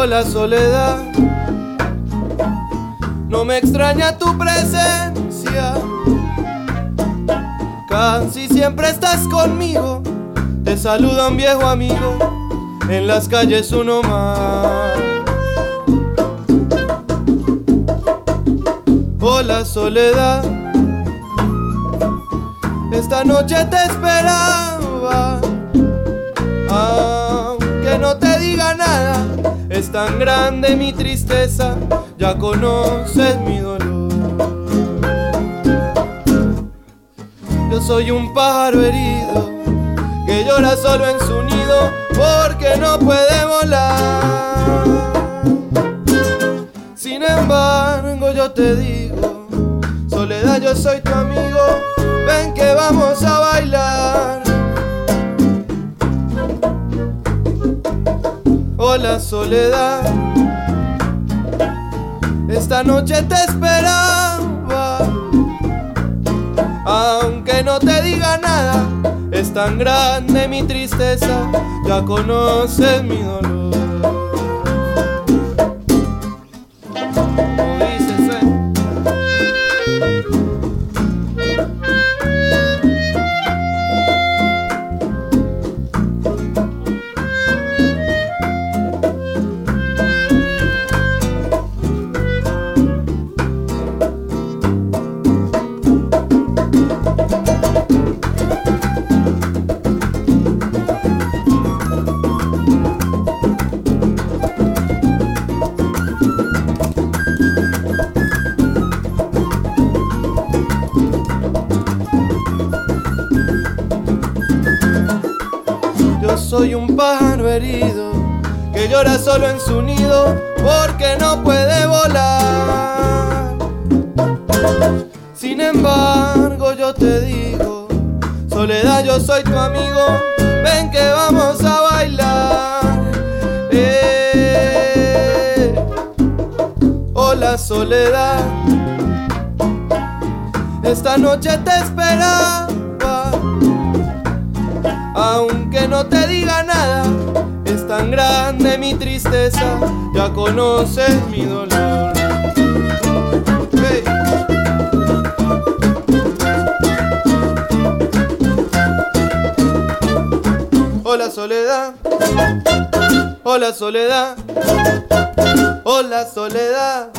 Hola soledad, no me extraña tu presencia. Casi siempre estás conmigo, te saluda un viejo amigo, en las calles uno más. Hola soledad, esta noche te esperaba, aunque no te diga nada, es tan grande mi tristeza, ya conoces mi dolor. Yo soy un pájaro herido que llora solo en su nido porque no puede volar. Sin embargo, yo te digo, soledad, yo soy tu amigo, Hola, soledad, esta noche te esperaba, aunque no te diga nada, es tan grande mi tristeza, ya conoces mi dolor. Soy un pájaro herido que llora solo en su nido porque no puede volar. Sin embargo, yo te digo, soledad, yo soy tu amigo, ven que vamos a bailar. Eh, hola, soledad, esta noche te esperaba no te diga nada, es tan grande mi tristeza, ya conoces mi dolor. Hey. Hola soledad, hola soledad, hola soledad.